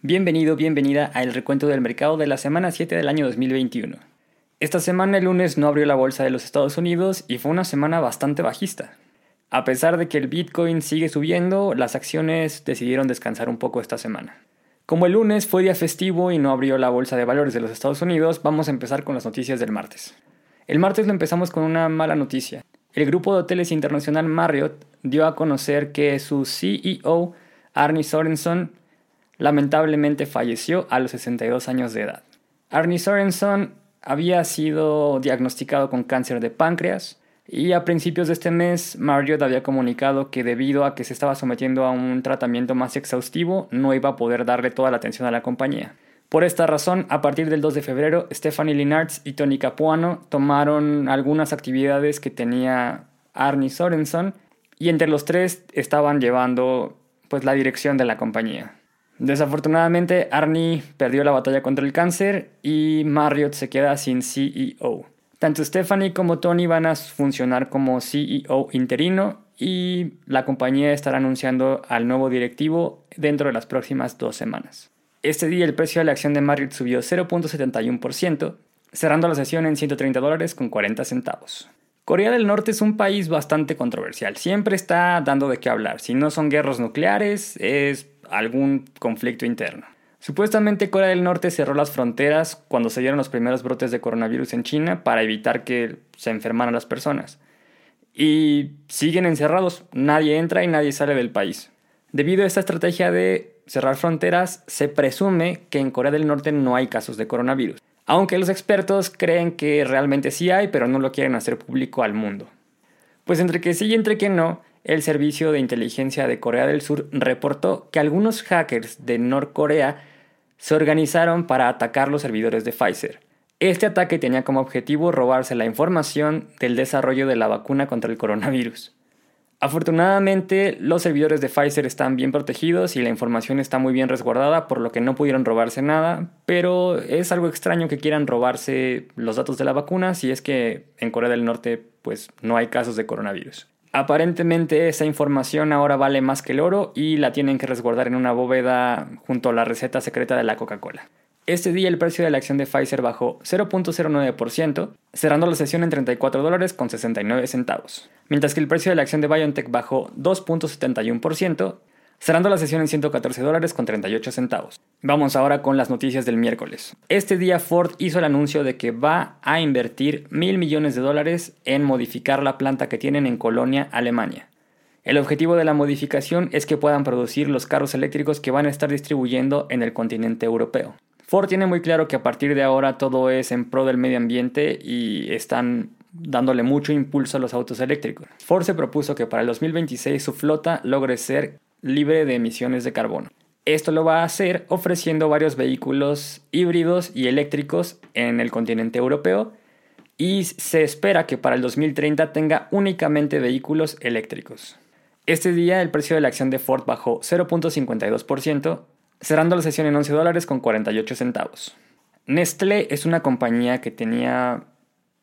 Bienvenido, bienvenida a el recuento del mercado de la semana 7 del año 2021. Esta semana el lunes no abrió la bolsa de los Estados Unidos y fue una semana bastante bajista. A pesar de que el Bitcoin sigue subiendo, las acciones decidieron descansar un poco esta semana. Como el lunes fue día festivo y no abrió la bolsa de valores de los Estados Unidos, vamos a empezar con las noticias del martes. El martes lo empezamos con una mala noticia. El grupo de hoteles internacional Marriott dio a conocer que su CEO, Arnie Sorenson, lamentablemente falleció a los 62 años de edad. Arnie Sorenson había sido diagnosticado con cáncer de páncreas y a principios de este mes Marriott había comunicado que debido a que se estaba sometiendo a un tratamiento más exhaustivo no iba a poder darle toda la atención a la compañía. Por esta razón, a partir del 2 de febrero, Stephanie Linards y Tony Capuano tomaron algunas actividades que tenía Arnie Sorenson y entre los tres estaban llevando pues la dirección de la compañía. Desafortunadamente, Arnie perdió la batalla contra el cáncer y Marriott se queda sin CEO. Tanto Stephanie como Tony van a funcionar como CEO interino y la compañía estará anunciando al nuevo directivo dentro de las próximas dos semanas. Este día el precio de la acción de Marriott subió 0.71%, cerrando la sesión en 130 dólares con 40 centavos. Corea del Norte es un país bastante controversial, siempre está dando de qué hablar. Si no son guerras nucleares, es algún conflicto interno. Supuestamente Corea del Norte cerró las fronteras cuando se dieron los primeros brotes de coronavirus en China para evitar que se enfermaran las personas. Y siguen encerrados, nadie entra y nadie sale del país. Debido a esta estrategia de cerrar fronteras, se presume que en Corea del Norte no hay casos de coronavirus. Aunque los expertos creen que realmente sí hay, pero no lo quieren hacer público al mundo. Pues entre que sí y entre que no, el Servicio de Inteligencia de Corea del Sur reportó que algunos hackers de Norcorea se organizaron para atacar los servidores de Pfizer. Este ataque tenía como objetivo robarse la información del desarrollo de la vacuna contra el coronavirus. Afortunadamente, los servidores de Pfizer están bien protegidos y la información está muy bien resguardada, por lo que no pudieron robarse nada, pero es algo extraño que quieran robarse los datos de la vacuna si es que en Corea del Norte pues no hay casos de coronavirus. Aparentemente esa información ahora vale más que el oro y la tienen que resguardar en una bóveda junto a la receta secreta de la Coca-Cola. Este día el precio de la acción de Pfizer bajó 0.09%, cerrando la sesión en 34 dólares con 69 centavos, mientras que el precio de la acción de BioNTech bajó 2.71%, cerrando la sesión en 114 dólares con 38 centavos. Vamos ahora con las noticias del miércoles. Este día Ford hizo el anuncio de que va a invertir mil millones de dólares en modificar la planta que tienen en Colonia, Alemania. El objetivo de la modificación es que puedan producir los carros eléctricos que van a estar distribuyendo en el continente europeo. Ford tiene muy claro que a partir de ahora todo es en pro del medio ambiente y están dándole mucho impulso a los autos eléctricos. Ford se propuso que para el 2026 su flota logre ser libre de emisiones de carbono. Esto lo va a hacer ofreciendo varios vehículos híbridos y eléctricos en el continente europeo y se espera que para el 2030 tenga únicamente vehículos eléctricos. Este día el precio de la acción de Ford bajó 0.52%, cerrando la sesión en 11 dólares con 48 centavos. Nestlé es una compañía que tenía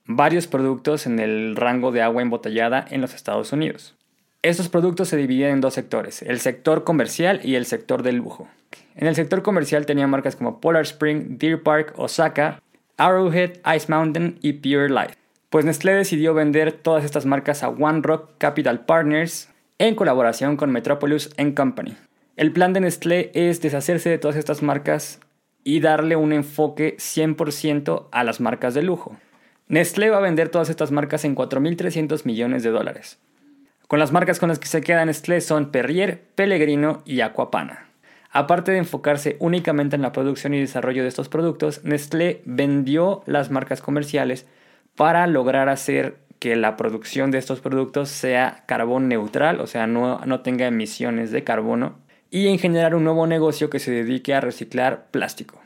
varios productos en el rango de agua embotellada en los Estados Unidos. Estos productos se dividen en dos sectores, el sector comercial y el sector del lujo. En el sector comercial tenía marcas como Polar Spring, Deer Park, Osaka, Arrowhead, Ice Mountain y Pure Life. Pues Nestlé decidió vender todas estas marcas a One Rock Capital Partners en colaboración con Metropolis Company. El plan de Nestlé es deshacerse de todas estas marcas y darle un enfoque 100% a las marcas de lujo. Nestlé va a vender todas estas marcas en 4.300 millones de dólares. Con las marcas con las que se queda Nestlé son Perrier, Pellegrino y Aquapana. Aparte de enfocarse únicamente en la producción y desarrollo de estos productos, Nestlé vendió las marcas comerciales para lograr hacer que la producción de estos productos sea carbón neutral, o sea, no, no tenga emisiones de carbono, y en generar un nuevo negocio que se dedique a reciclar plástico.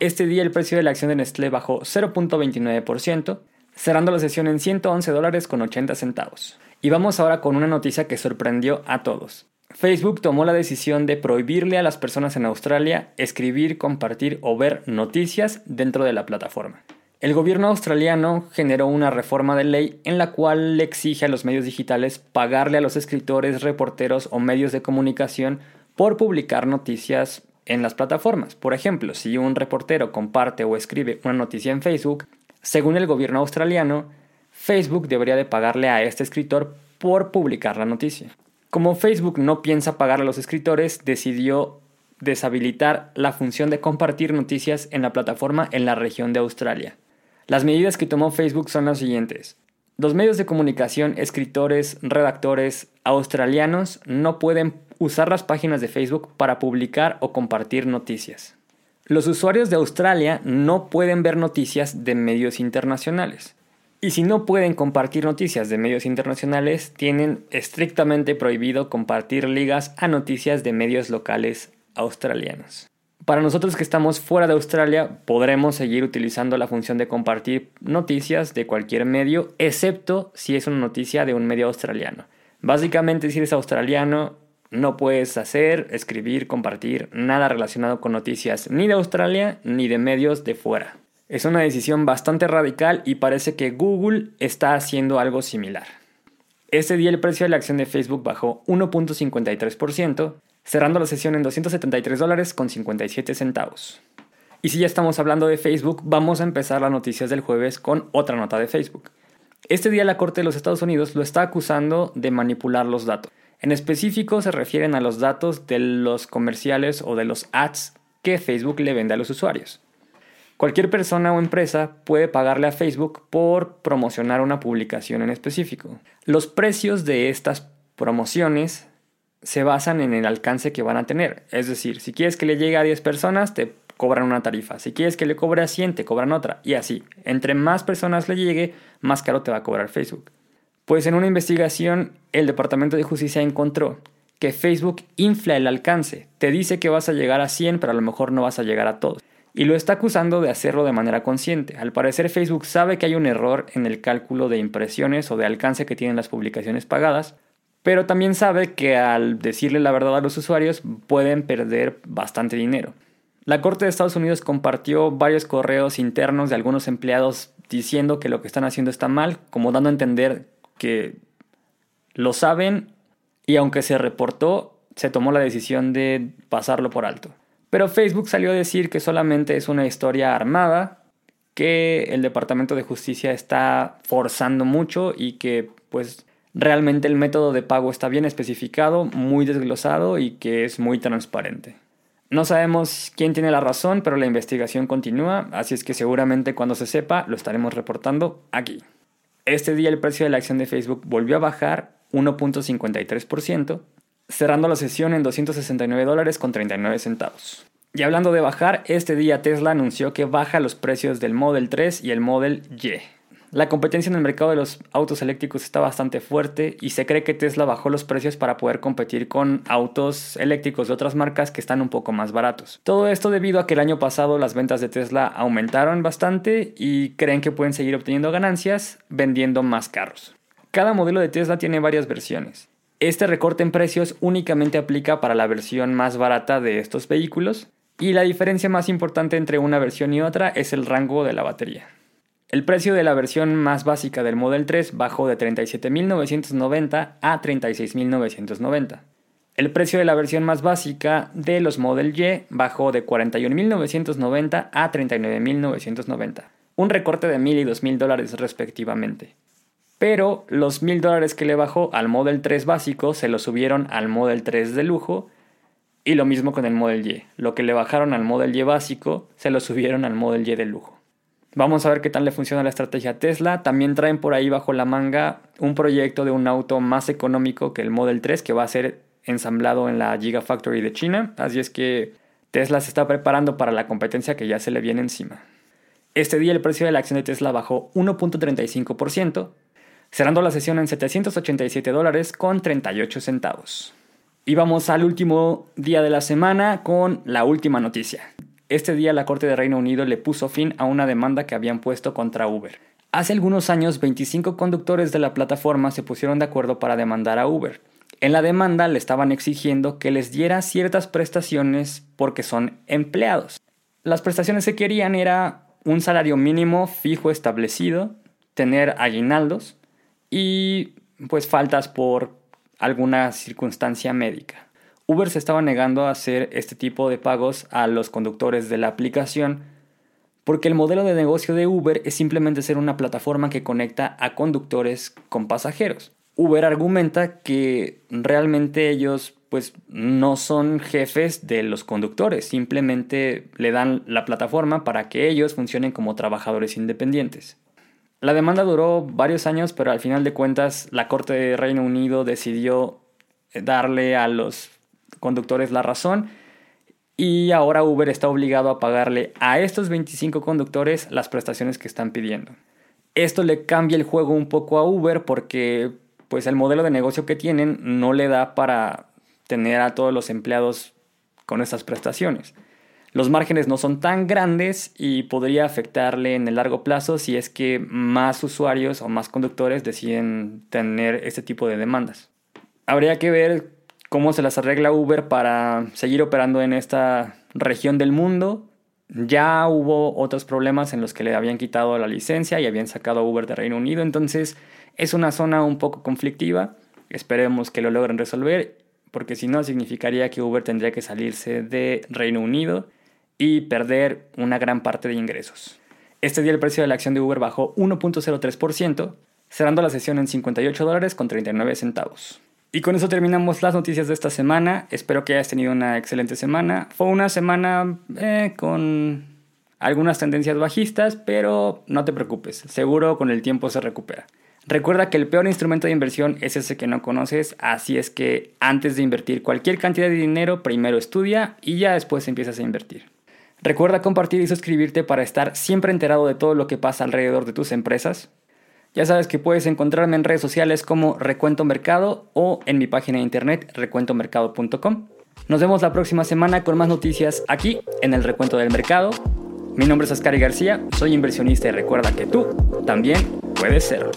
Este día el precio de la acción de Nestlé bajó 0.29%, cerrando la sesión en 111 dólares con 80 centavos. Y vamos ahora con una noticia que sorprendió a todos. Facebook tomó la decisión de prohibirle a las personas en Australia escribir, compartir o ver noticias dentro de la plataforma. El gobierno australiano generó una reforma de ley en la cual le exige a los medios digitales pagarle a los escritores, reporteros o medios de comunicación por publicar noticias en las plataformas. Por ejemplo, si un reportero comparte o escribe una noticia en Facebook, según el gobierno australiano, Facebook debería de pagarle a este escritor por publicar la noticia. Como Facebook no piensa pagar a los escritores, decidió deshabilitar la función de compartir noticias en la plataforma en la región de Australia. Las medidas que tomó Facebook son las siguientes. Los medios de comunicación, escritores, redactores australianos no pueden usar las páginas de Facebook para publicar o compartir noticias. Los usuarios de Australia no pueden ver noticias de medios internacionales. Y si no pueden compartir noticias de medios internacionales, tienen estrictamente prohibido compartir ligas a noticias de medios locales australianos. Para nosotros que estamos fuera de Australia, podremos seguir utilizando la función de compartir noticias de cualquier medio, excepto si es una noticia de un medio australiano. Básicamente, si eres australiano, no puedes hacer, escribir, compartir nada relacionado con noticias ni de Australia ni de medios de fuera. Es una decisión bastante radical y parece que Google está haciendo algo similar. Este día el precio de la acción de Facebook bajó 1.53%, cerrando la sesión en 273 dólares con 57 centavos. Y si ya estamos hablando de Facebook, vamos a empezar las noticias del jueves con otra nota de Facebook. Este día la Corte de los Estados Unidos lo está acusando de manipular los datos. En específico se refieren a los datos de los comerciales o de los ads que Facebook le vende a los usuarios. Cualquier persona o empresa puede pagarle a Facebook por promocionar una publicación en específico. Los precios de estas promociones se basan en el alcance que van a tener. Es decir, si quieres que le llegue a 10 personas, te cobran una tarifa. Si quieres que le cobre a 100, te cobran otra. Y así. Entre más personas le llegue, más caro te va a cobrar Facebook. Pues en una investigación, el Departamento de Justicia encontró que Facebook infla el alcance. Te dice que vas a llegar a 100, pero a lo mejor no vas a llegar a todos y lo está acusando de hacerlo de manera consciente. Al parecer Facebook sabe que hay un error en el cálculo de impresiones o de alcance que tienen las publicaciones pagadas, pero también sabe que al decirle la verdad a los usuarios pueden perder bastante dinero. La Corte de Estados Unidos compartió varios correos internos de algunos empleados diciendo que lo que están haciendo está mal, como dando a entender que lo saben y aunque se reportó, se tomó la decisión de pasarlo por alto. Pero Facebook salió a decir que solamente es una historia armada, que el Departamento de Justicia está forzando mucho y que pues realmente el método de pago está bien especificado, muy desglosado y que es muy transparente. No sabemos quién tiene la razón, pero la investigación continúa, así es que seguramente cuando se sepa lo estaremos reportando aquí. Este día el precio de la acción de Facebook volvió a bajar 1.53%, cerrando la sesión en 269 dólares con 39 centavos. Y hablando de bajar, este día Tesla anunció que baja los precios del Model 3 y el Model Y. La competencia en el mercado de los autos eléctricos está bastante fuerte y se cree que Tesla bajó los precios para poder competir con autos eléctricos de otras marcas que están un poco más baratos. Todo esto debido a que el año pasado las ventas de Tesla aumentaron bastante y creen que pueden seguir obteniendo ganancias vendiendo más carros. Cada modelo de Tesla tiene varias versiones. Este recorte en precios únicamente aplica para la versión más barata de estos vehículos y la diferencia más importante entre una versión y otra es el rango de la batería. El precio de la versión más básica del Model 3 bajó de 37.990 a 36.990. El precio de la versión más básica de los Model Y bajó de 41.990 a 39.990, un recorte de 1.000 y 2.000 dólares respectivamente. Pero los mil dólares que le bajó al Model 3 básico se lo subieron al Model 3 de lujo. Y lo mismo con el Model Y. Lo que le bajaron al Model Y básico se lo subieron al Model Y de lujo. Vamos a ver qué tal le funciona la estrategia Tesla. También traen por ahí bajo la manga un proyecto de un auto más económico que el Model 3 que va a ser ensamblado en la Gigafactory de China. Así es que Tesla se está preparando para la competencia que ya se le viene encima. Este día el precio de la acción de Tesla bajó 1.35%, cerrando la sesión en 787 dólares con 38 centavos. Y vamos al último día de la semana con la última noticia. Este día la Corte de Reino Unido le puso fin a una demanda que habían puesto contra Uber. Hace algunos años 25 conductores de la plataforma se pusieron de acuerdo para demandar a Uber. En la demanda le estaban exigiendo que les diera ciertas prestaciones porque son empleados. Las prestaciones que querían era un salario mínimo fijo establecido, tener aguinaldos, y pues faltas por alguna circunstancia médica. Uber se estaba negando a hacer este tipo de pagos a los conductores de la aplicación porque el modelo de negocio de Uber es simplemente ser una plataforma que conecta a conductores con pasajeros. Uber argumenta que realmente ellos pues no son jefes de los conductores, simplemente le dan la plataforma para que ellos funcionen como trabajadores independientes. La demanda duró varios años, pero al final de cuentas la Corte de Reino Unido decidió darle a los conductores la razón y ahora Uber está obligado a pagarle a estos 25 conductores las prestaciones que están pidiendo. Esto le cambia el juego un poco a Uber porque pues el modelo de negocio que tienen no le da para tener a todos los empleados con estas prestaciones. Los márgenes no son tan grandes y podría afectarle en el largo plazo si es que más usuarios o más conductores deciden tener este tipo de demandas. Habría que ver cómo se las arregla Uber para seguir operando en esta región del mundo. Ya hubo otros problemas en los que le habían quitado la licencia y habían sacado a Uber de Reino Unido, entonces es una zona un poco conflictiva. Esperemos que lo logren resolver porque si no significaría que Uber tendría que salirse de Reino Unido y perder una gran parte de ingresos. Este día el precio de la acción de Uber bajó 1.03%, cerrando la sesión en 58 dólares con 39 centavos. Y con eso terminamos las noticias de esta semana. Espero que hayas tenido una excelente semana. Fue una semana eh, con algunas tendencias bajistas, pero no te preocupes, seguro con el tiempo se recupera. Recuerda que el peor instrumento de inversión es ese que no conoces, así es que antes de invertir cualquier cantidad de dinero, primero estudia y ya después empiezas a invertir. Recuerda compartir y suscribirte para estar siempre enterado de todo lo que pasa alrededor de tus empresas. Ya sabes que puedes encontrarme en redes sociales como Recuento Mercado o en mi página de internet recuentomercado.com. Nos vemos la próxima semana con más noticias aquí en el Recuento del Mercado. Mi nombre es Ascari García, soy inversionista y recuerda que tú también puedes serlo.